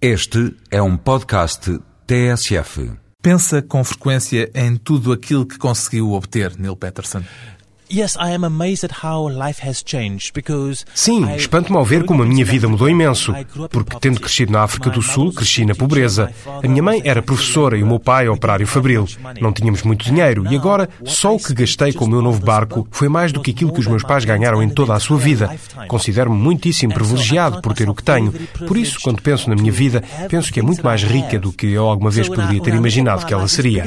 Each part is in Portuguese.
Este é um podcast TSF. Pensa com frequência em tudo aquilo que conseguiu obter, Neil Peterson. Yes, I am amazed at how life has changed because Sim, espanto-me ao ver como a minha vida mudou imenso, porque tendo crescido na África do Sul, cresci na pobreza. A minha mãe era professora e o meu pai operário fabril. Não tínhamos muito dinheiro e agora só o que gastei com o meu novo barco foi mais do que aquilo que os meus pais ganharam em toda a sua vida. Considero-me muitíssimo privilegiado por ter o que tenho. Por isso, quando penso na minha vida, penso que é muito mais rica do que eu alguma vez poderia ter imaginado que ela seria.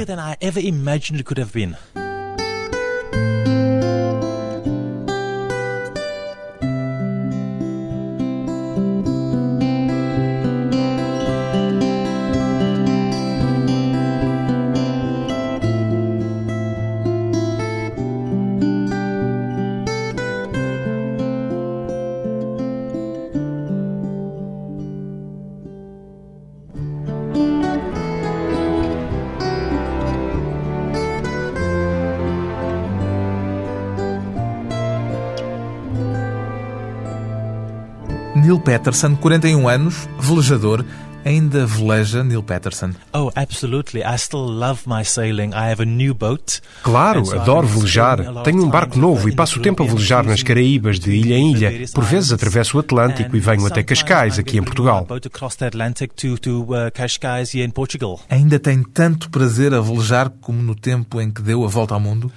Neil Peterson, 41 anos, velejador, ainda veleja Neil Peterson. Oh, absolutely. I still love my sailing. I have a new boat. Claro, adoro velejar. Tenho um barco novo e passo o tempo a velejar nas Caraíbas, de ilha em ilha. Por vezes atravesso o Atlântico e venho até Cascais, aqui em Portugal. Boat across the Atlantic to to Cascais here in Portugal. Ainda tem tanto prazer a velejar como no tempo em que deu a volta ao mundo?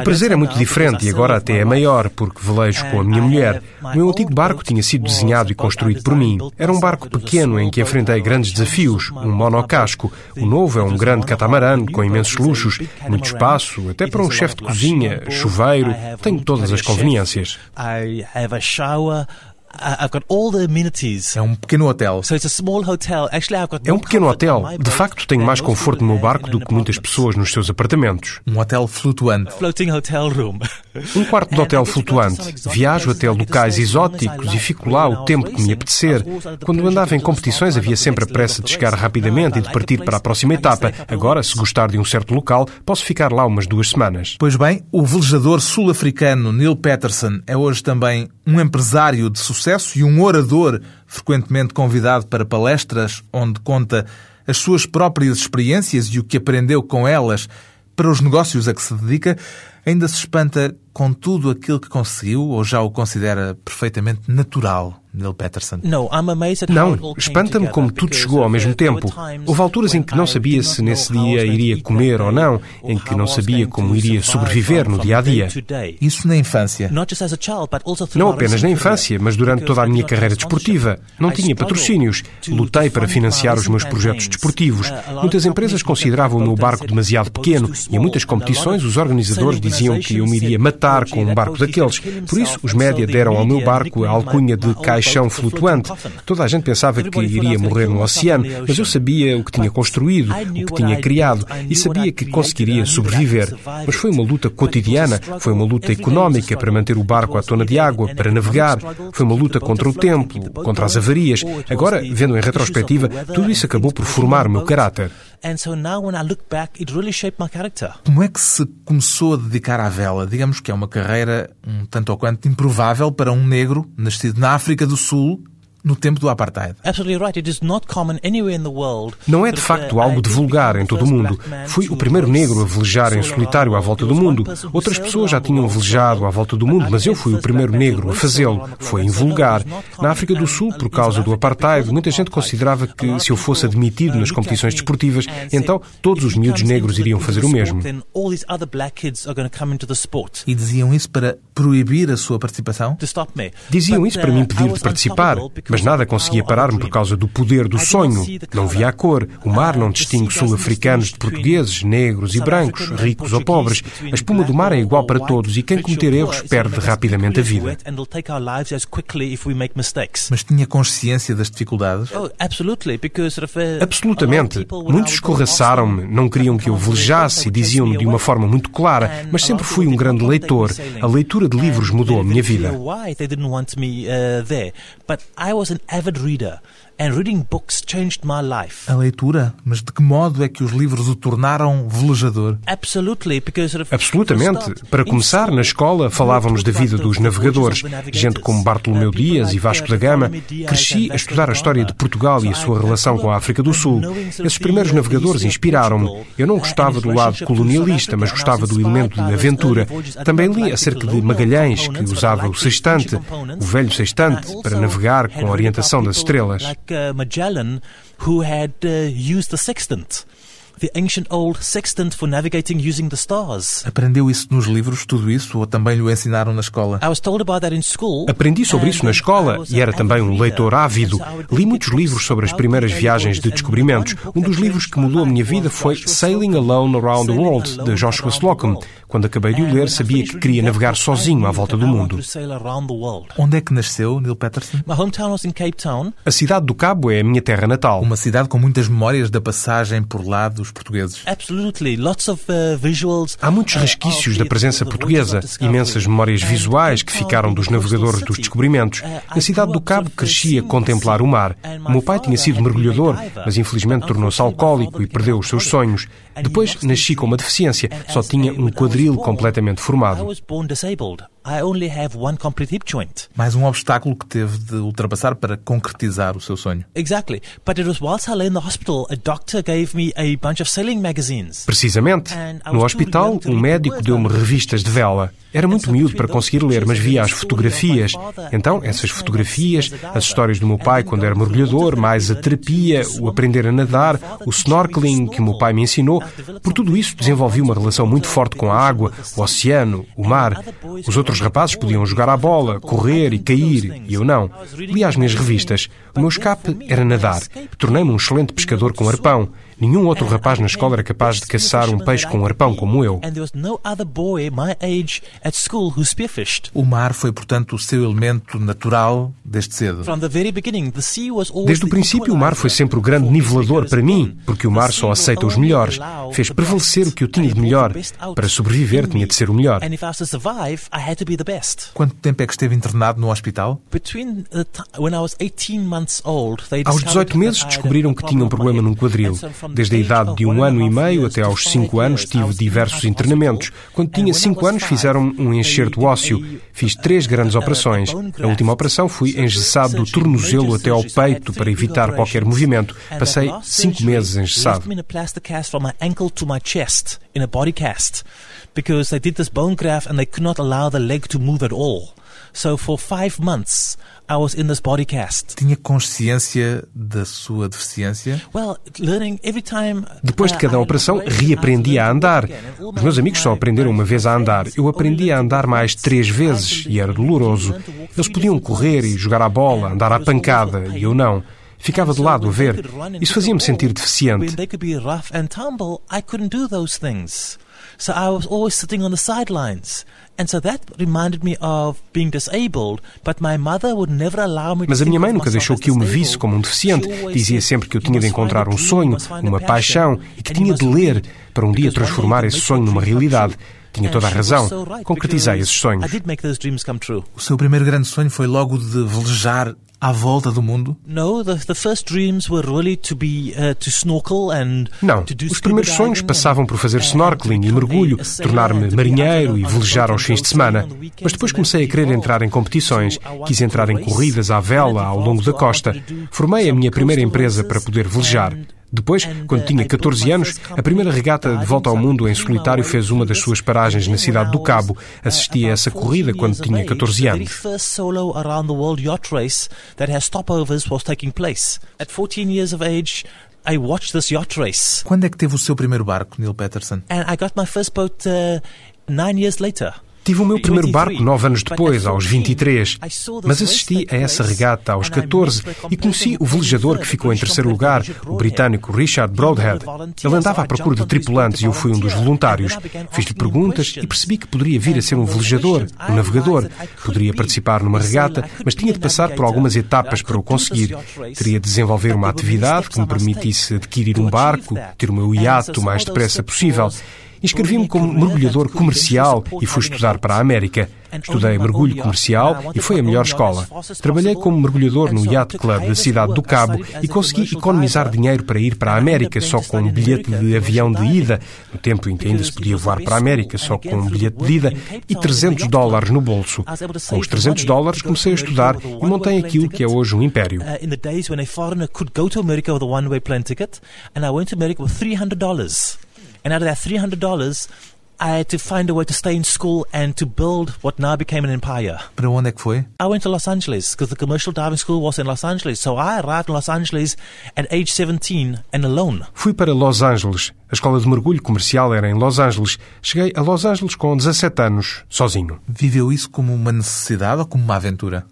O prazer é muito diferente e agora até é maior, porque velejo com a minha mulher. O meu antigo barco tinha sido desenhado e construído por mim. Era um barco pequeno em que enfrentei grandes desafios, um monocasco. O novo é um grande catamarã com imensos luxos, muito espaço, até para um chefe de cozinha, chuveiro, tenho todas as conveniências. I have a shower. I've got all the amenities. É um pequeno hotel. So it's a small hotel. Actually, I've got É um more pequeno hotel. De facto, tenho than mais conforto no meu barco in do que muitas pessoas nos seus apartamentos. Um hotel flutuante. Floating hotel room. Um quarto de hotel flutuante. Viajo até locais exóticos e fico lá o tempo que me apetecer. Quando andava em competições havia sempre a pressa de chegar rapidamente e de partir para a próxima etapa. Agora, se gostar de um certo local, posso ficar lá umas duas semanas. Pois bem, o velejador sul-africano Neil Peterson é hoje também um empresário de sucesso e um orador frequentemente convidado para palestras onde conta as suas próprias experiências e o que aprendeu com elas para os negócios a que se dedica. Ainda se espanta com tudo aquilo que conseguiu ou já o considera perfeitamente natural, Neil Peterson? No, I'm amazed at how Não, espanta-me como tudo chegou ao mesmo tempo. Houve alturas em que não sabia se nesse dia iria comer ou não, em que não sabia como iria sobreviver no dia a dia. Isso na infância. Não apenas na infância, mas durante toda a minha carreira desportiva. Não tinha patrocínios. Lutei para financiar os meus projetos desportivos. Uh, Muitas empresas consideravam o meu barco demasiado pequeno e em muitas competições os organizadores diziam que eu me iria matar com um barco daqueles. Por isso, os média deram ao meu barco a alcunha de caixão flutuante. Toda a gente pensava que iria morrer no oceano, mas eu sabia o que tinha construído, o que tinha criado e sabia que conseguiria sobreviver. Mas foi uma luta cotidiana, foi uma luta económica para manter o barco à tona de água, para navegar, foi uma luta contra o tempo, contra as avarias. Agora, vendo em retrospectiva, tudo isso acabou por formar o meu caráter. And so now when I look back, it really shaped my character. Como é que se começou a dedicar à vela? Digamos que é uma carreira um tanto ou quanto improvável para um negro nascido na África do Sul no tempo do apartheid. Não é de uh, facto algo de vulgar em todo o mundo. Fui o primeiro negro a velejar em solitário à volta do mundo. Outras pessoas já tinham velejado à volta do mundo, mas eu fui o primeiro negro a fazê-lo. Foi invulgar. Na África do Sul, por causa do apartheid, muita gente considerava que se eu fosse admitido nas competições desportivas, então todos os miúdos negros iriam fazer o mesmo. Then all these other black kids are going to come into the sport E diziam isso para proibir a sua participação? Diziam isso para uh, me I impedir de participar, mas nada conseguia parar-me por causa do poder do sonho. Não via a cor. O mar não distingue sul-africanos de portugueses, negros e brancos, ricos ou pobres. A espuma do mar é igual para todos e quem cometer erros perde rapidamente a vida. And it'll take our lives as quickly if we make mistakes. Mas tinha consciência das dificuldades? Oh, absolutely, because sort of, uh, Absolutamente. Muitos escorraçaram-me, não queriam que eu velejasse e diziam-me de me uma forma muito clara, mas sempre fui um grande leitor. A leitura de livros mudou a minha vida. Why they didn't want me uh, there, but I was an avid reader. A leitura? Mas de que modo é que os livros o tornaram velejador? Absolutamente. Para começar, na escola falávamos da vida dos navegadores, gente como Bartolomeu Dias e Vasco da Gama. Cresci a estudar a história de Portugal e a sua relação com a África do Sul. Esses primeiros navegadores inspiraram-me. Eu não gostava do lado colonialista, mas gostava do elemento de aventura. Também li acerca de Magalhães, que usava o sextante, o velho sextante, para navegar com a orientação das estrelas. Magellan, who had uh, used the sextant the ancient old sextant for navigating using the stars. Aprendeu isso nos livros, tudo isso, ou também lhe ensinaram na escola? I was told about that in school. Aprendi sobre isso na escola e era também um leitor ávido. Li muitos livros sobre as primeiras viagens de descobrimentos. Um dos livros que mudou a minha vida foi Sailing Alone Around the World, de Joshua Slocum. Quando acabei de o ler, sabia que queria navegar sozinho à volta do mundo. Onde é que nasceu Neil Patterson? A cidade do Cabo é a minha terra natal. Uma cidade com muitas memórias da passagem por lá dos portugueses. Uh, Há muitos resquícios da presença portuguesa, imensas memórias visuais que ficaram dos navegadores dos descobrimentos. Uh, Na cidade do Cabo cresci a contemplar o mar. O meu pai tinha sido mergulhador, mas infelizmente tornou-se alcoólico e perdeu os seus sonhos. Depois nasci com uma deficiência, só tinha um quadril completamente formado. Mais um obstáculo que teve de ultrapassar para concretizar o seu sonho. Precisamente. No hospital, um médico deu-me revistas de vela. Era muito miúdo para conseguir ler, mas via as fotografias. Então, essas fotografias, as histórias do meu pai quando era mergulhador, mais a terapia, o aprender a nadar, o snorkeling que o meu pai me ensinou, por tudo isso desenvolvi uma relação muito forte com a água, o oceano, o mar. Os outros rapazes podiam jogar à bola, correr e cair, e eu não. Li as minhas revistas. O meu escape era nadar. Tornei-me um excelente pescador com arpão. Nenhum outro rapaz na escola era capaz de caçar um peixe com um arpão como eu. O mar foi, portanto, o seu elemento natural desde cedo. Desde o princípio, o mar foi sempre o grande nivelador para mim, porque o mar só aceita os melhores. Fez prevalecer o que eu tinha de melhor. Para sobreviver, tinha de ser o melhor. Quanto tempo é que esteve internado no hospital? Aos 18 meses descobriram que tinha um problema num quadril. Desde a idade de um ano e meio até aos cinco anos tive diversos internamentos. Quando tinha cinco anos fizeram um enxerto ósseo. Fiz três grandes operações. Na última operação fui engessado do tornozelo até ao peito para evitar qualquer movimento. Passei cinco meses engessado. Because they did this bone graft and they could not allow the leg to move at all. So for five months, I was in this body cast. Tinha consciência da sua deficiência? Well, learning every time, Depois de cada operação, reaprendi a andar. Os meus amigos só aprenderam uma vez a andar. Eu aprendi a andar mais três vezes e era doloroso. Eles podiam correr e jogar à bola, andar à pancada, e eu não. Ficava de lado a ver. Isso fazia-me sentir deficiente. So I was always sitting on the sidelines. And so that reminded me of being disabled, but my mother would never allow me Mas a minha mãe nunca deixou que eu me visse como um deficiente. Dizia sempre que eu tinha de encontrar um sonho, uma paixão e que tinha de ler para um dia transformar esse sonho numa realidade. Tinha toda a razão. Concretizei esses sonhos. O seu primeiro grande sonho foi logo de velejar à volta do mundo? Não, os primeiros sonhos passavam por fazer snorkeling e mergulho, tornar-me marinheiro e velejar aos fins de semana. Mas depois comecei a querer entrar em competições, quis entrar em corridas à vela ao longo da costa. Formei a minha primeira empresa para poder velejar. Depois, quando tinha 14 anos, a primeira regata de volta ao mundo em solitário fez uma das suas paragens na cidade do Cabo. Assisti a essa corrida quando tinha 14 anos. I watched this yacht race. Quando é que teve o seu primeiro barco, Neil Peterson? And I got my first boat uh, nine years later. Tive o meu primeiro barco nove anos depois, aos 23, mas assisti a essa regata aos 14 e conheci o velejador que ficou em terceiro lugar, o britânico Richard Broadhead. Ele andava à procura de tripulantes e eu fui um dos voluntários. Fiz-lhe perguntas e percebi que poderia vir a ser um velejador, um navegador. Poderia participar numa regata, mas tinha de passar por algumas etapas para o conseguir. Teria de desenvolver uma atividade que me permitisse adquirir um barco, ter o meu iate o mais depressa possível. Inscrevi-me como mergulhador comercial e fui estudar para a América. Estudei mergulho comercial e foi a melhor escola. Trabalhei como mergulhador no Yacht Club da cidade do Cabo e consegui economizar dinheiro para ir para a América só com um bilhete de avião de ida, no tempo em que ainda se podia voar para a América só com um bilhete de ida, e 300 dólares no bolso. Com os 300 dólares comecei a estudar e montei aquilo que é hoje um império. And out of that $300, I had to find a way to stay in school and to build what now became an empire. Para onde é que foi? I went to Los Angeles because the commercial diving school was in Los Angeles. So I arrived in Los Angeles at age 17 and alone. Fui para Los Angeles. A escola de mergulho comercial era em Los Angeles. Cheguei a Los Angeles com 17 anos, sozinho. Viveu isso como uma necessidade ou como uma aventura?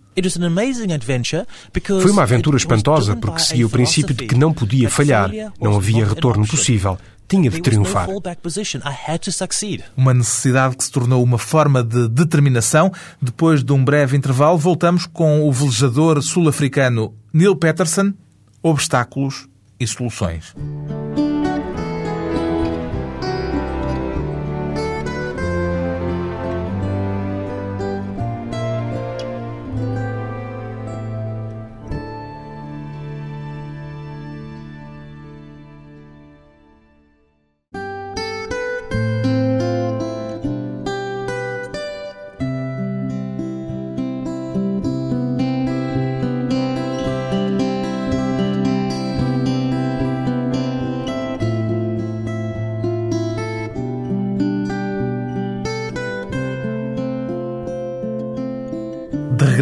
Foi uma aventura espantosa porque seguia o princípio de que não podia falhar, não havia retorno possível tinha de triunfar. Uma necessidade que se tornou uma forma de determinação. Depois de um breve intervalo, voltamos com o velejador sul-africano Neil Peterson, obstáculos e soluções.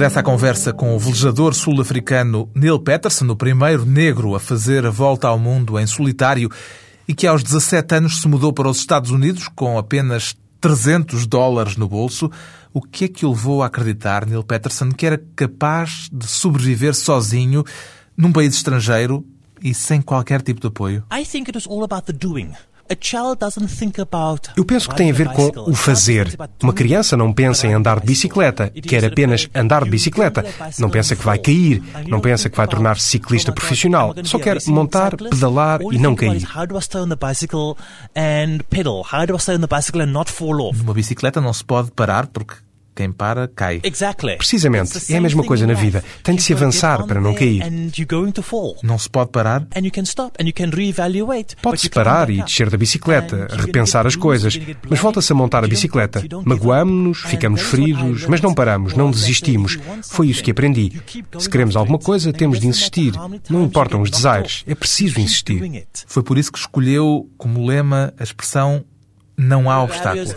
De regresso à conversa com o velejador sul-africano Neil Peterson, o primeiro negro a fazer a volta ao mundo em solitário e que aos 17 anos se mudou para os Estados Unidos com apenas 300 dólares no bolso, o que é que o levou a acreditar, Neil Peterson, que era capaz de sobreviver sozinho num país estrangeiro e sem qualquer tipo de apoio? I think it was all about the doing. Eu penso que tem a ver com o fazer. Uma criança não pensa em andar de bicicleta, quer apenas andar de bicicleta. Não pensa que vai cair, não pensa que vai tornar-se ciclista profissional. Só quer montar, pedalar e não cair. Numa bicicleta não se pode parar porque quem para, cai. Precisamente. É a mesma coisa na vida. Tem de se avançar para não cair. Não se pode parar? Pode-se parar e descer da bicicleta, repensar as coisas, mas volta-se a montar a bicicleta. Magoamos-nos, ficamos feridos, mas não paramos, não desistimos. Foi isso que aprendi. Se queremos alguma coisa, temos de insistir. Não importam os desaires, é preciso insistir. Foi por isso que escolheu como lema a expressão não há obstáculos.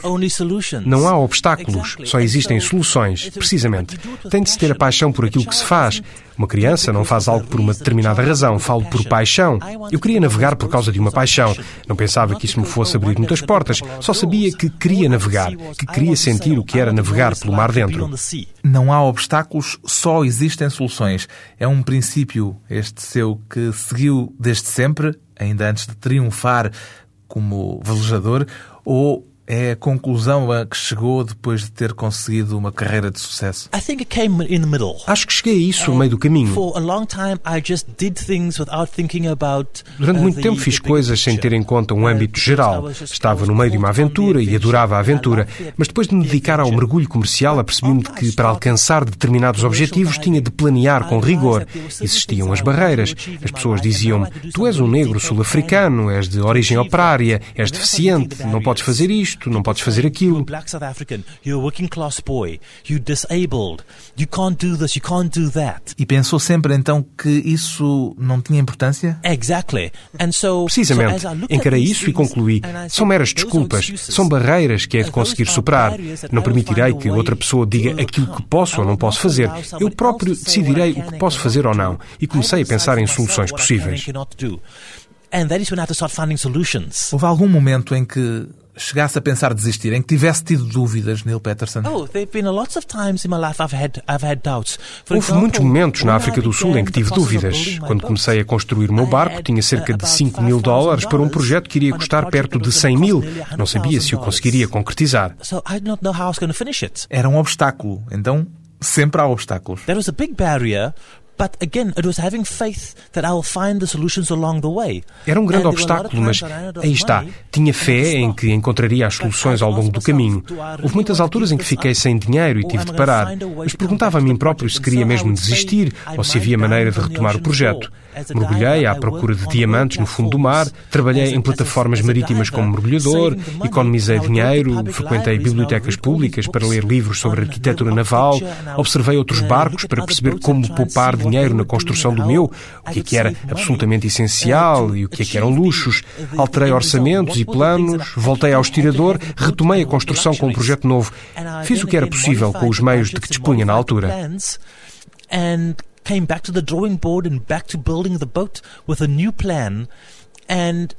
Não há obstáculos, só existem soluções, precisamente. Tem de se ter a paixão por aquilo que se faz. Uma criança não faz algo por uma determinada razão, falo por paixão. Eu queria navegar por causa de uma paixão. Não pensava que isso me fosse abrir muitas portas, só sabia que queria navegar, que queria sentir o que era navegar pelo mar dentro. Não há obstáculos, só existem soluções. É um princípio este seu que seguiu desde sempre, ainda antes de triunfar como velejador, ou é a conclusão a que chegou depois de ter conseguido uma carreira de sucesso? Acho que cheguei a isso no meio do caminho. Durante uh, muito tempo fiz coisas sem ter em conta um âmbito geral. Estava no meio de uma aventura e adorava a aventura, mas depois de me dedicar ao mergulho comercial, apercebi-me de que para alcançar determinados objetivos tinha de planear com rigor. Existiam as barreiras. As pessoas diziam-me: Tu és um negro sul-africano, és de origem operária, és deficiente, não podes fazer isto isto, não podes fazer aquilo. E pensou sempre então que isso não tinha importância? Precisamente. Encarei isso e concluí. São meras desculpas, são barreiras que é de conseguir superar. Não permitirei que outra pessoa diga aquilo que posso ou não posso fazer. Eu próprio decidirei o que posso fazer ou não. E comecei a pensar em soluções possíveis. Houve algum momento em que chegasse a pensar desistir, em que tivesse tido dúvidas, Neil Peterson? Oh, Houve muitos momentos na África do Sul em que tive dúvidas. Quando comecei a construir o meu barco, tinha cerca de 5 mil dólares para um projeto que iria custar perto de 100 mil. Não sabia se o conseguiria concretizar. Era um obstáculo, então sempre há obstáculos. But again, it was having faith that I'll find the solutions along the way. Era um grande obstáculo, mas aí está. Tinha fé em que encontraria as soluções ao longo do caminho. Houve muitas alturas em que fiquei sem dinheiro e tive de parar. Mas perguntava a mim próprio se queria mesmo desistir ou se havia maneira de retomar o projeto. Mergulhei à procura de diamantes no fundo do mar, trabalhei em plataformas marítimas como mergulhador, economizei dinheiro, frequentei bibliotecas públicas para ler livros sobre arquitetura naval, observei outros barcos para perceber como poupar dinheiro na construção do meu, o que é que era absolutamente essencial e o que é que eram luxos, alterei orçamentos e planos, voltei ao estirador, retomei a construção com um projeto novo. Fiz o que era possível com os meios de que dispunha na altura came back to the drawing board and back to building the boat with a new plan and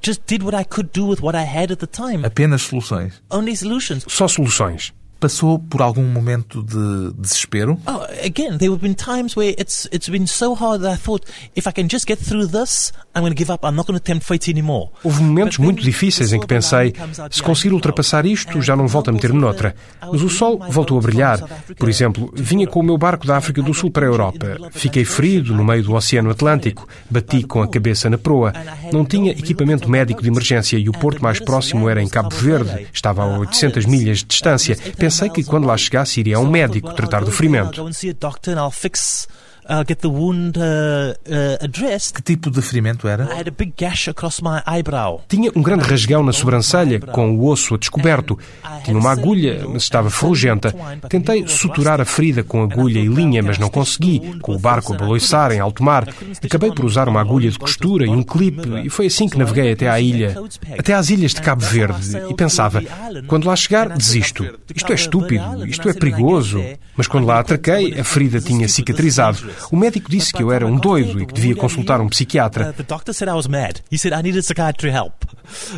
just did what I could do with what I had at the time. Apenas soluções. Only solutions. Só soluções. Passou por algum momento de desespero? Oh, again, there have been times where it's it's been so hard that I thought if I can just get through this, I'm going to give up. I'm not going to tempt fate anymore. Houve momentos muito difíceis em que pensei, se conseguir ultrapassar isto, já não volto a meter-me noutra. Mas o sol voltou a brilhar. Por exemplo, vinha com o meu barco da África do Sul para a Europa. Fiquei ferido no meio do Oceano Atlântico. Bati com a cabeça na proa. Não tinha equipamento médico de emergência e o porto mais próximo era em Cabo Verde. Estava a 800 milhas de distância. Pensei que quando lá chegasse iria um médico tratar do ferimento. Uh, get the wound uh, uh, addressed. Que tipo de ferimento era? I had a big gash across my eyebrow. Tinha um grande rasgão na sobrancelha, com o osso a descoberto. Tinha uma agulha, mas estava ferrugenta. Tentei suturar a ferida com agulha e linha, mas não consegui, com o barco a baloiçar em alto mar. Acabei por usar uma agulha de costura e um clipe, e foi assim que naveguei até à ilha, até às ilhas de Cabo Verde, e pensava, quando lá chegar, desisto. Isto é estúpido, isto é perigoso. Mas quando lá atraquei, a ferida tinha cicatrizado. O médico disse que eu era um doido e que devia consultar um psiquiatra.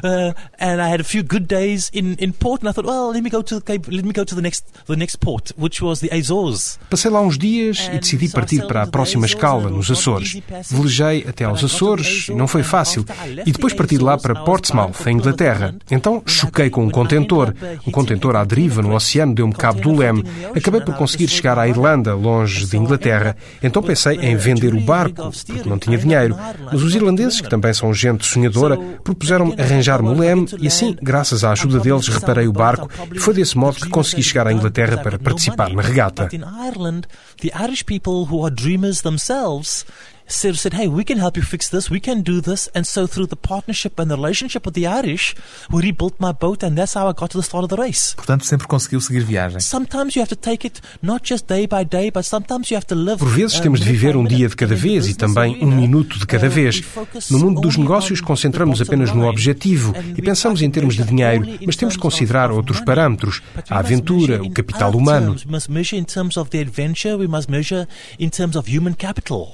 The. Uh, and I had a few good days in, in port and I thought, well, let me go to let me go to the next the next port, which was the Azores. Passei lá uns dias e decidi partir para a próxima escala nos Açores. Velejei até aos Açores, não foi fácil, e depois parti de lá para Portsmouth, em Inglaterra. Então choquei com um contentor. Um contentor à deriva no oceano deu-me cabo do leme. Acabei por conseguir chegar à Irlanda, longe de Inglaterra. Então pensei em vender o barco, porque não tinha dinheiro. Mas os irlandeses, que também são gente sonhadora, propuseram-me arranjar-me o leme e assim, graças à ajuda deles, reparei o barco e foi desse modo que consegui chegar à Inglaterra para participar na regata said, said, hey, we can help you fix this, we can do this. And so through the partnership and the relationship with the Irish, we rebuilt my boat and that's how I got to the start of the race. Portanto, sempre conseguiu seguir viagem. Sometimes you have to take it not just day by day, but sometimes you have to live. Por vezes temos de viver um dia de cada vez e também um minuto de cada vez. No mundo dos negócios concentramos apenas no objetivo e pensamos em termos de dinheiro, mas temos de considerar outros parâmetros, a aventura, o capital humano.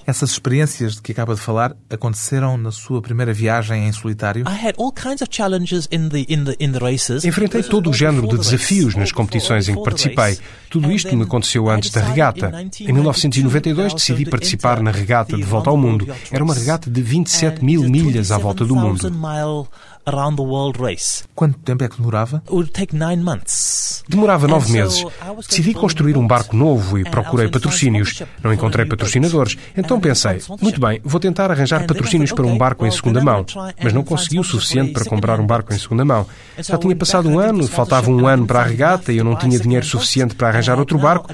Essas experiências experiências de que acaba de falar aconteceram na sua primeira viagem em solitário? Enfrentei todo o género de desafios nas competições em que participei. Tudo isto me aconteceu antes da regata. Em 1992 decidi participar na regata de volta ao mundo. Era uma regata de 27 mil milhas à volta do mundo around the world race. Quanto tempo é que demorava? Demorava nove meses. Decidi construir um barco novo e procurei patrocínios. Não encontrei patrocinadores. Então pensei, muito bem, vou tentar arranjar patrocínios para um barco em segunda mão. Mas não consegui o suficiente para comprar um barco em segunda mão. Já tinha passado um ano, faltava um ano para a regata e eu não tinha dinheiro suficiente para arranjar outro barco.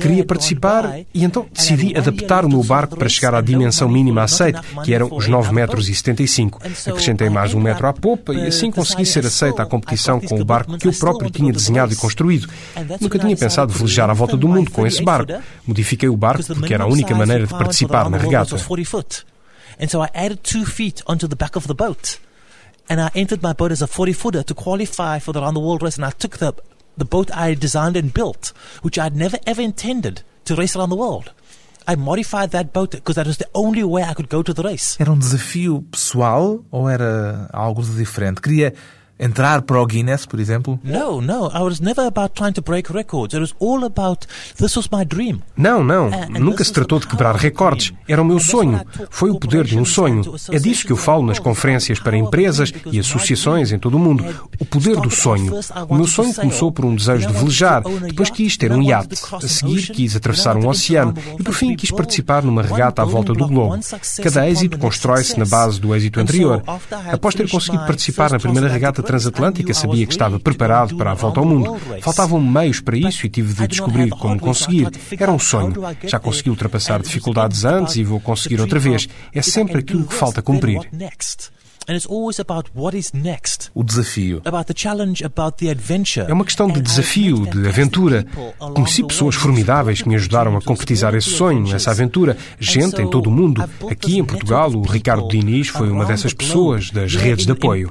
Queria participar e então decidi adaptar o meu barco para chegar à dimensão mínima aceite, que eram os 9 metros e 75. Acrescentei mais um metro à popa e assim consegui ser aceita à competição com o barco que eu próprio tinha desenhado e construído. Nunca tinha pensado velejar à volta do mundo com esse barco. Modifiquei o barco porque era a única maneira de participar na regata. And so I added two feet onto the back of the boat. And I entered my boat as a 40 footer to qualify for the round the world race. And I took the, the boat I designed and built, which I'd never ever intended to race around the world. I modified that boat because that was the only way I could go to the race. Era um desafio pessoal ou era algo de diferente? Queria entrar para o Guinness, por exemplo? No, no, I was never about trying to break records. It was all about this was my dream. Não, não, nunca se tratou de quebrar recordes. Era o meu sonho. Foi o poder de um sonho. É disso que eu falo nas conferências para empresas e associações em todo o mundo. O poder do sonho. O meu sonho começou por um desejo de velejar, depois quis ter um iate. A seguir quis atravessar um oceano e por fim quis participar numa regata à volta do globo. Cada êxito constrói-se na base do êxito anterior. Após ter conseguido participar na primeira regata transatlântica, sabia que estava preparado para a volta ao mundo. Faltavam meios para isso e tive de descobrir como conseguir. Era um sonho. Já consegui ultrapassar dificuldades antes e vou conseguir outra vez. É sempre aquilo que falta cumprir. O desafio. É uma questão de desafio, de aventura. Conheci pessoas formidáveis que me ajudaram a concretizar esse sonho, essa aventura. Gente em todo o mundo. Aqui em Portugal, o Ricardo Diniz foi uma dessas pessoas, das redes de apoio.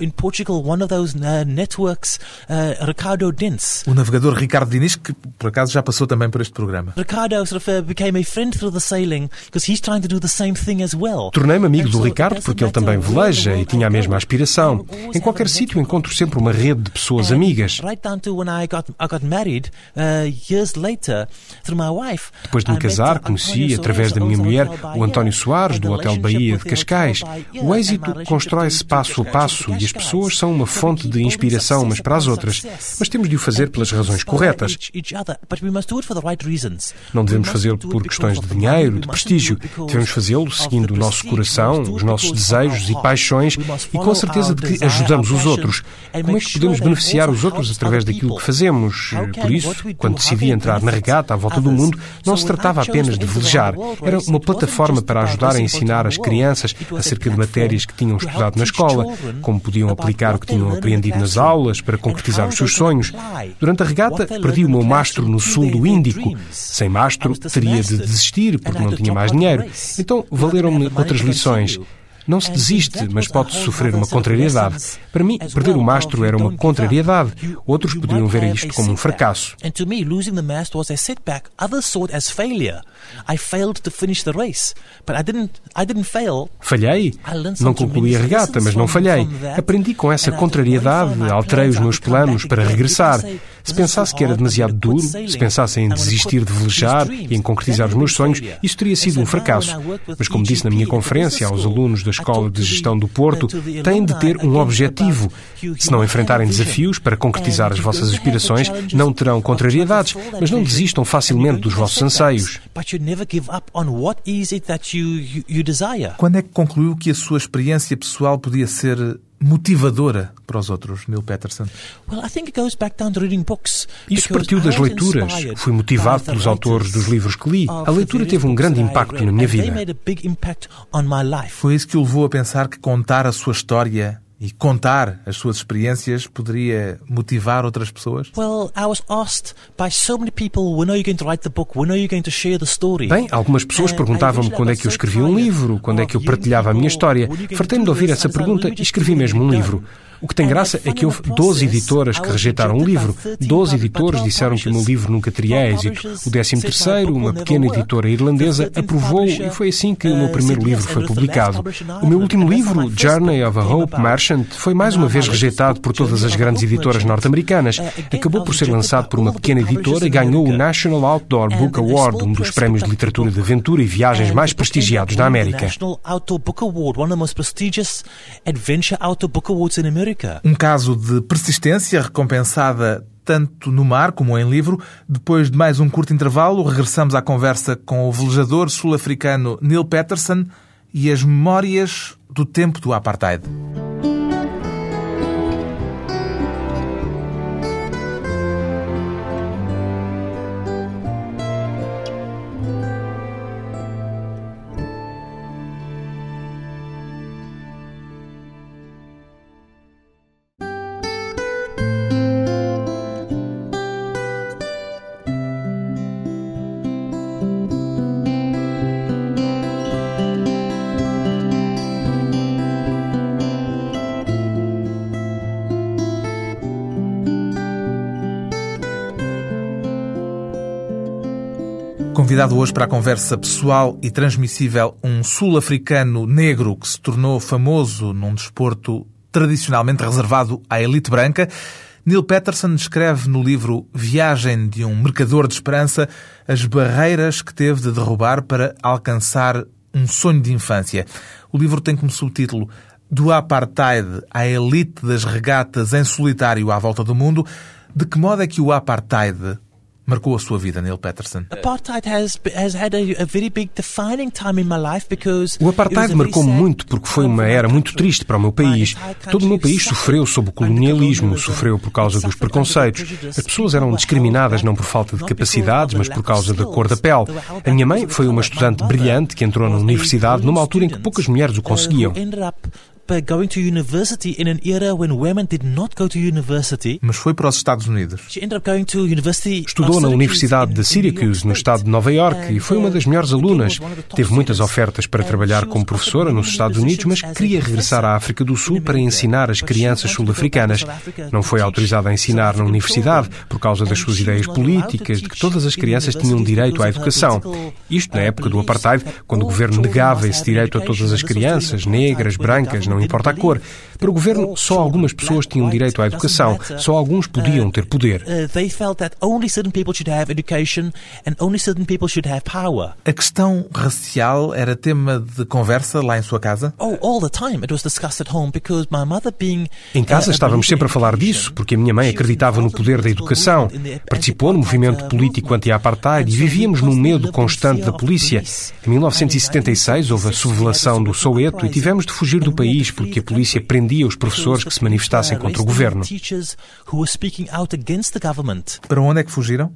O navegador Ricardo Diniz, que por acaso já passou também por este programa. Ricardo uh, became a friend through the sailing because he's trying to do the same thing as well. Tornei-me amigo do Ricardo porque ele também veleja e tinha tinha a mesma aspiração. Em qualquer sítio encontro sempre uma rede de pessoas amigas. Depois de me casar, conheci, através da minha mulher, o António Soares, do Hotel Bahia de Cascais. O êxito constrói-se passo a passo e as pessoas são uma fonte de inspiração umas para as outras. Mas temos de o fazer pelas razões corretas. Não devemos fazê-lo por questões de dinheiro, de prestígio. Devemos fazê-lo seguindo o nosso coração, os nossos desejos e paixões e com a certeza de que ajudamos os outros. Como é que podemos beneficiar os outros através daquilo que fazemos? Por isso, quando decidi entrar na regata à volta do mundo, não se tratava apenas de velejar. Era uma plataforma para ajudar a ensinar as crianças acerca de matérias que tinham estudado na escola, como podiam aplicar o que tinham aprendido nas aulas para concretizar os seus sonhos. Durante a regata, perdi o meu mastro no sul do Índico. Sem mastro, teria de desistir porque não tinha mais dinheiro. Então, valeram-me outras lições. Não se desiste, mas pode-se sofrer uma contrariedade. Para mim, perder o mastro era uma contrariedade. Outros poderiam ver isto como um fracasso. Falhei. Não concluí a regata, mas não falhei. Aprendi com essa contrariedade, alterei os meus planos para regressar. Se pensasse que era demasiado duro, se pensasse em desistir de velejar e em concretizar os meus sonhos, isso teria sido um fracasso. Mas, como disse na minha conferência aos alunos da Escola de Gestão do Porto, têm de ter um objetivo. Se não enfrentarem desafios para concretizar as vossas aspirações, não terão contrariedades, mas não desistam facilmente dos vossos anseios. Quando é que concluiu que a sua experiência pessoal podia ser motivadora para os outros, Neil Peterson? Isso partiu das leituras. Fui motivado pelos autores dos livros que li. A leitura teve um grande impacto na minha vida. Foi isso que o levou a pensar que contar a sua história e contar as suas experiências poderia motivar outras pessoas? Bem, algumas pessoas perguntavam-me quando é que eu escrevia um livro, quando é que eu partilhava a minha história. Fartei-me de ouvir essa pergunta e escrevi mesmo um livro. O que tem graça é que houve 12 editoras que rejeitaram o livro. 12 editores disseram que o meu livro nunca teria êxito. O 13 terceiro, uma pequena editora irlandesa, aprovou e foi assim que o meu primeiro livro foi publicado. O meu último livro, Journey of a Hope Merchant, foi mais uma vez rejeitado por todas as grandes editoras norte-americanas. Acabou por ser lançado por uma pequena editora e ganhou o National Outdoor Book Award, um dos prémios de literatura de aventura e viagens mais prestigiados da América. Um caso de persistência recompensada tanto no mar como em livro. Depois de mais um curto intervalo, regressamos à conversa com o velejador sul-africano Neil Peterson e as memórias do tempo do apartheid. Convidado hoje para a conversa pessoal e transmissível um sul-africano negro que se tornou famoso num desporto tradicionalmente reservado à elite branca. Neil Patterson escreve no livro Viagem de um Mercador de Esperança as barreiras que teve de derrubar para alcançar um sonho de infância. O livro tem como subtítulo Do Apartheid à Elite das Regatas em Solitário à Volta do Mundo. De que modo é que o Apartheid marcou a sua vida, Neil Patterson? O apartheid marcou-me muito porque foi uma era muito triste para o meu país. Todo o meu país sofreu sob o colonialismo, sofreu por causa dos preconceitos. As pessoas eram discriminadas não por falta de capacidades, mas por causa da cor da pele. A minha mãe foi uma estudante brilhante que entrou na universidade numa altura em que poucas mulheres o conseguiam going to university in an era when women did not go to university. Mas foi para os Estados Unidos. She ended up going to university Estudou na Universidade de Syracuse, no estado de Nova York, e foi uma das melhores alunas. Teve muitas ofertas para trabalhar como professora nos Estados Unidos, mas queria regressar à África do Sul para ensinar as crianças sul-africanas. Não foi autorizada a ensinar na universidade por causa das suas ideias políticas, de que todas as crianças tinham direito à educação. Isto na época do apartheid, quando o governo negava esse direito a todas as crianças, negras, brancas, não importa a cor. Para o governo, só algumas pessoas tinham direito à educação, só alguns podiam ter poder. A questão racial era tema de conversa lá em sua casa? Oh, em casa estávamos sempre a falar disso, porque a minha mãe acreditava no poder da educação. Participou no movimento político anti-apartheid e vivíamos num medo constante da polícia. Em 1976 houve a sublevação do Soweto e tivemos de fugir do país porque a polícia prendia os professores que se manifestassem contra o governo. Para onde é que fugiram?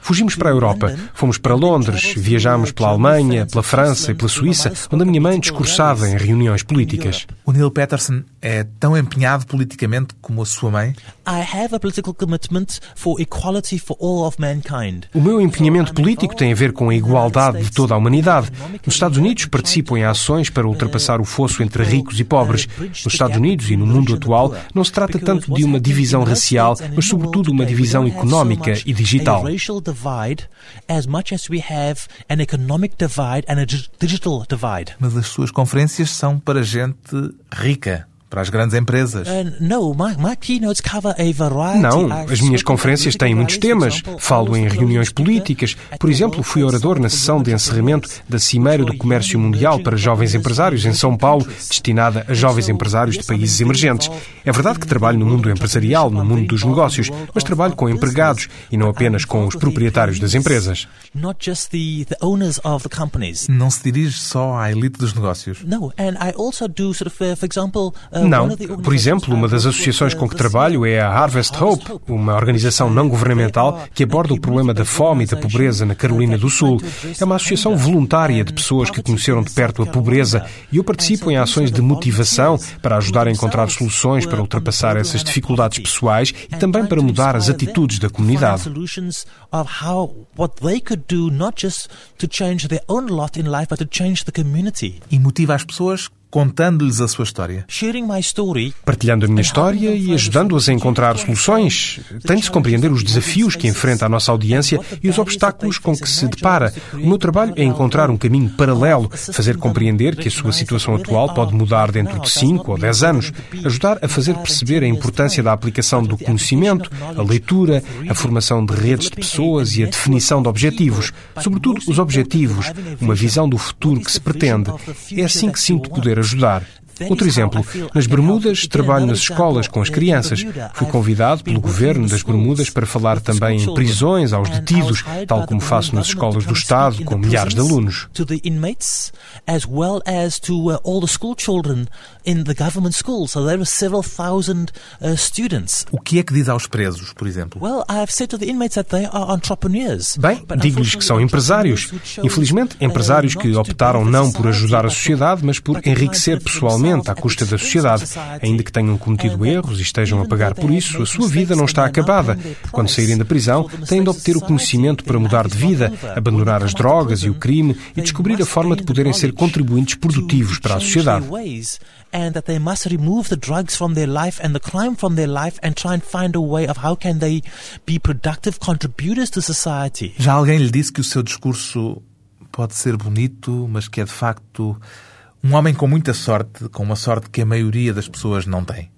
Fugimos para a Europa. Fomos para Londres, viajámos pela Alemanha, pela França e pela Suíça, onde a minha mãe discursava em reuniões políticas. O Neil Patterson é tão empenhado politicamente como a sua mãe? O meu empenhamento político tem a ver com a igualdade de toda a humanidade. Nos Estados Unidos participo em ações para ultrapassar ultrapassar o fosso entre ricos e pobres. Nos Estados Unidos e no mundo atual, não se trata tanto de uma divisão racial, mas sobretudo uma divisão económica e digital. Mas as suas conferências são para gente rica para as grandes empresas. Uh, não, as minhas conferências têm muitos temas. Falo em reuniões políticas. Por exemplo, fui orador na sessão de encerramento da Cimeira do Comércio Mundial para Jovens Empresários em São Paulo, destinada a jovens empresários de países emergentes. É verdade que trabalho no mundo empresarial, no mundo dos negócios, mas trabalho com empregados e não apenas com os proprietários das empresas. Não se dirige só à elite dos negócios. Não, and I also do sort of, uh, for example, não. Por exemplo, uma das associações com que trabalho é a Harvest Hope, uma organização não governamental que aborda o problema da fome e da pobreza na Carolina do Sul. É uma associação voluntária de pessoas que conheceram de perto a pobreza e eu participo em ações de motivação para ajudar a encontrar soluções para ultrapassar essas dificuldades pessoais e também para mudar as atitudes da comunidade. E motiva as pessoas contando-lhes a sua história. Partilhando a minha história e ajudando-as a encontrar soluções. Tem de se compreender os desafios que enfrenta a nossa audiência e os obstáculos com que se depara. O meu trabalho é encontrar um caminho paralelo, fazer compreender que a sua situação atual pode mudar dentro de 5 ou 10 anos, ajudar a fazer perceber a importância da aplicação do conhecimento, a leitura, a formação de redes de pessoas e a definição de objetivos, sobretudo os objetivos, uma visão do futuro que se pretende. É assim que sinto poder ajudar ajudar. Outro exemplo, nas Bermudas trabalho nas escolas com as crianças. Fui convidado pelo governo das Bermudas para falar também em prisões aos detidos, tal como faço nas escolas do Estado com milhares de alunos. O que é que diz aos presos, por exemplo? Bem, digo-lhes que são empresários. Infelizmente, empresários que optaram não por ajudar a sociedade, mas por enriquecer pessoalmente à custa da sociedade. Ainda que tenham cometido erros e estejam a pagar por isso, a sua vida não está acabada. Quando saírem da prisão, têm de obter o conhecimento para mudar de vida, abandonar as drogas e o crime e descobrir a forma de poderem ser contribuintes produtivos para a sociedade. And that they must remove the drugs from their life and the crime from their life and try and find a way of how can they be productive contributors to society. Já alguém lhe disse que o seu discurso pode ser bonito, mas que é de facto Um homem com muita sorte, com uma sorte que a maioria das pessoas não tem.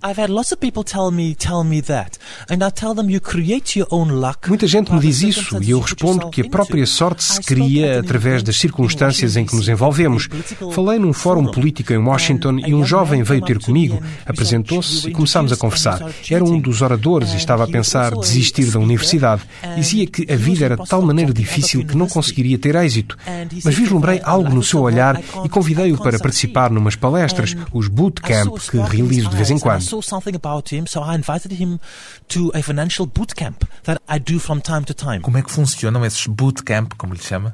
Muita gente me diz isso e eu respondo que a própria sorte se cria através das circunstâncias em que nos envolvemos. Falei num fórum político em Washington e um jovem veio ter comigo, apresentou-se e começámos a conversar. Era um dos oradores e estava a pensar desistir da universidade. Dizia que a vida era de tal maneira difícil que não conseguiria ter êxito. Mas vislumbrei algo no seu olhar e convidei-o para participar numas palestras, os bootcamp que realizo de vez em quando. Como é que funcionam esses bootcamp, como lhe chama?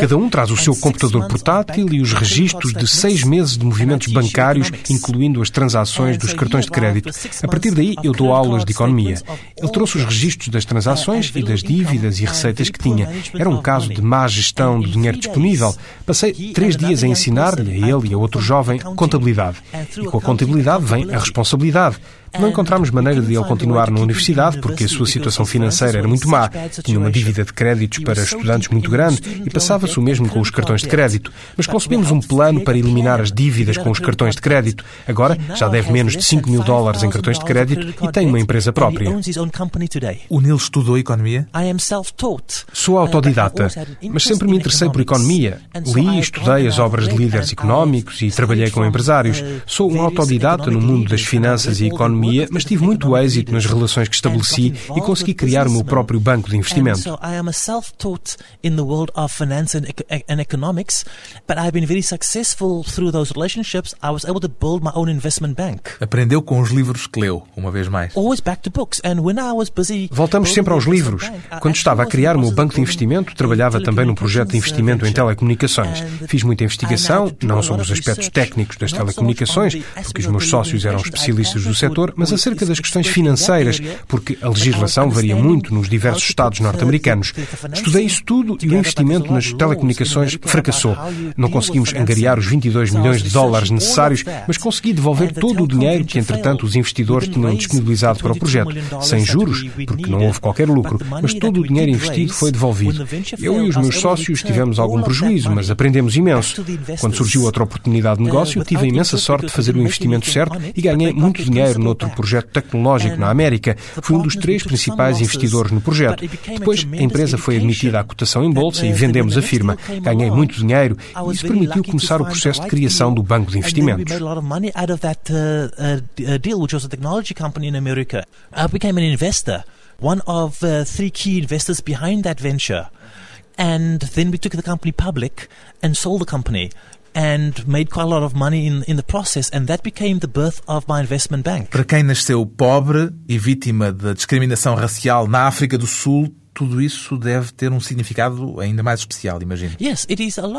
Cada um traz o seu computador portátil e os registros de seis meses de movimentos bancários, incluindo as transações dos cartões de crédito. A partir daí, eu dou aulas de economia. Ele trouxe os registros das transações e das dívidas e receitas que tinha. Era um caso de má gestão do dinheiro disponível. Passei três dias a ensinar-lhe, a ele e a outro jovem, contabilidade. E com a contabilidade vem a responsabilidade. Não encontramos maneira de ele continuar na universidade porque a sua situação financeira era muito má. Tinha uma dívida de créditos para estudantes muito grande e passava-se o mesmo com os cartões de crédito. Mas concebemos um plano para eliminar as dívidas com os cartões de crédito. Agora já deve menos de 5 mil dólares em cartões de crédito e tem uma empresa própria. O Neil estudou economia? Sou autodidata, mas sempre me interessei por economia. Li e estudei as obras de líderes económicos e trabalhei com empresários. Sou um autodidata no mundo das finanças e economia economia, mas tive muito êxito nas relações que estabeleci e consegui criar o meu próprio banco de investimento. Aprendeu com os livros que leu, uma vez mais. Voltamos sempre aos livros. Quando estava a criar o meu banco de investimento, trabalhava também num projeto de investimento em telecomunicações. Fiz muita investigação, não sobre os aspectos técnicos das telecomunicações, porque os meus sócios eram especialistas do setor, mas acerca das questões financeiras, porque a legislação varia muito nos diversos Estados norte-americanos. Estudei isso tudo e o investimento nas telecomunicações fracassou. Não conseguimos angariar os 22 milhões de dólares necessários, mas consegui devolver todo o dinheiro que, entretanto, os investidores tinham disponibilizado para o projeto, sem juros, porque não houve qualquer lucro, mas todo o dinheiro investido foi devolvido. Eu e os meus sócios tivemos algum prejuízo, mas aprendemos imenso. Quando surgiu outra oportunidade de negócio, tive a imensa sorte de fazer o investimento certo e ganhei muito dinheiro no outro projeto tecnológico na América. Fui um dos três principais investidores no projeto. Depois, a empresa foi admitida à cotação em bolsa e vendemos a firma. Ganhei muito dinheiro e isso permitiu começar o processo de criação do banco de investimentos. One of uh, three key investors behind that venture. And then we took the company public and sold the company and made quite a lot of money in, in the process, and that became the birth of my investment bank. Para quem nasceu pobre e vítima da discriminação racial na África do Sul, tudo isso deve ter um significado ainda mais especial, imagino.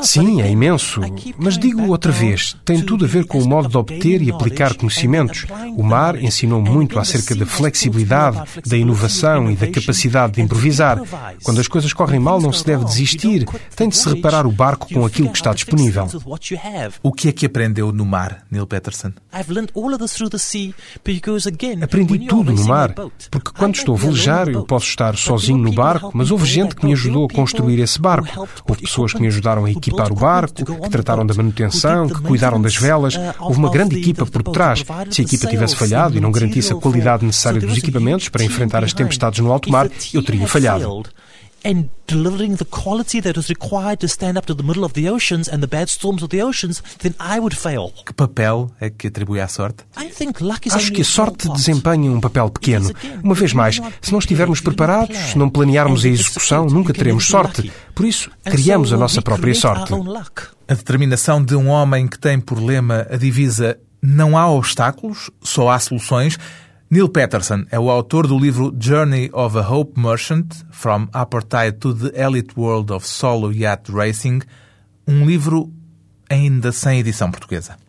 Sim, é imenso. Mas digo outra vez, tem tudo a ver com o modo de obter e aplicar conhecimentos. O mar ensinou muito acerca da flexibilidade, da inovação e da capacidade de improvisar. Quando as coisas correm mal, não se deve desistir. Tem de se reparar o barco com aquilo que está disponível. O que é que aprendeu no mar, Neil Peterson? Aprendi tudo no mar, porque quando estou a velejar, eu posso estar sozinho no barco barco, mas houve gente que me ajudou a construir esse barco. Houve pessoas que me ajudaram a equipar o barco, que trataram da manutenção, que cuidaram das velas. Houve uma grande equipa por trás. Se a equipa tivesse falhado e não garantisse a qualidade necessária dos equipamentos para enfrentar as tempestades no alto mar, eu teria falhado and delivering the quality that was required to stand up to the middle of the oceans and the bad storms of the oceans, then I would fail. Que papel é que atribui à sorte? Acho que a sorte desempenha um papel pequeno. Uma vez mais, se não estivermos preparados, se não planearmos a execução, nunca teremos sorte. Por isso, criamos a nossa própria sorte. A determinação de um homem que tem por lema a divisa não há obstáculos, só há soluções Neil Peterson é o autor do livro Journey of a Hope Merchant, From Apartheid to the Elite World of Solo Yacht Racing, um livro ainda sem edição portuguesa.